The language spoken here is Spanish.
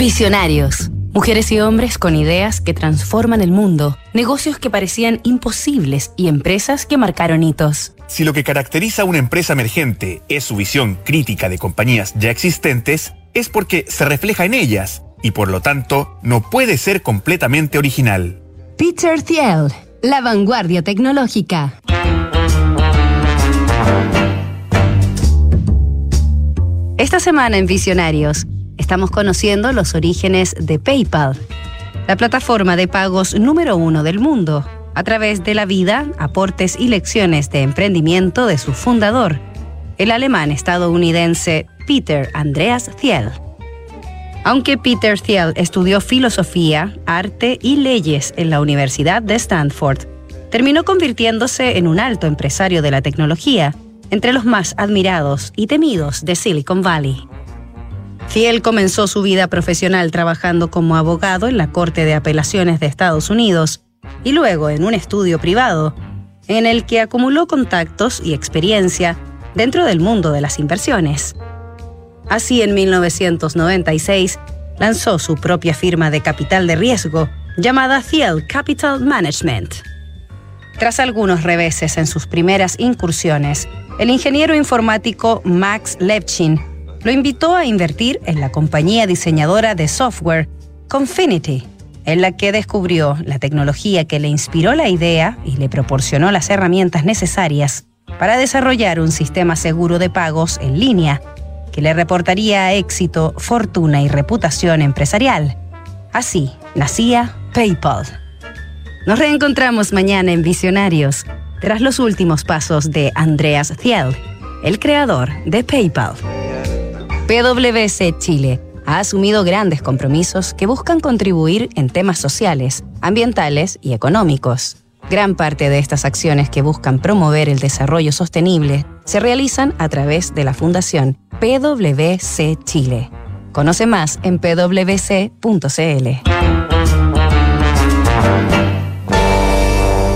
Visionarios. Mujeres y hombres con ideas que transforman el mundo, negocios que parecían imposibles y empresas que marcaron hitos. Si lo que caracteriza a una empresa emergente es su visión crítica de compañías ya existentes, es porque se refleja en ellas y por lo tanto no puede ser completamente original. Peter Thiel, la vanguardia tecnológica. Esta semana en Visionarios estamos conociendo los orígenes de PayPal, la plataforma de pagos número uno del mundo, a través de la vida, aportes y lecciones de emprendimiento de su fundador, el alemán estadounidense Peter Andreas Thiel. Aunque Peter Thiel estudió filosofía, arte y leyes en la Universidad de Stanford, terminó convirtiéndose en un alto empresario de la tecnología, entre los más admirados y temidos de Silicon Valley. Thiel comenzó su vida profesional trabajando como abogado en la Corte de Apelaciones de Estados Unidos y luego en un estudio privado, en el que acumuló contactos y experiencia dentro del mundo de las inversiones. Así, en 1996, lanzó su propia firma de capital de riesgo llamada Thiel Capital Management. Tras algunos reveses en sus primeras incursiones, el ingeniero informático Max Levchin lo invitó a invertir en la compañía diseñadora de software Confinity, en la que descubrió la tecnología que le inspiró la idea y le proporcionó las herramientas necesarias para desarrollar un sistema seguro de pagos en línea que le reportaría éxito, fortuna y reputación empresarial. Así nacía PayPal. Nos reencontramos mañana en Visionarios, tras los últimos pasos de Andreas Thiel, el creador de PayPal. PwC Chile ha asumido grandes compromisos que buscan contribuir en temas sociales, ambientales y económicos. Gran parte de estas acciones que buscan promover el desarrollo sostenible se realizan a través de la Fundación PwC Chile. Conoce más en pwc.cl.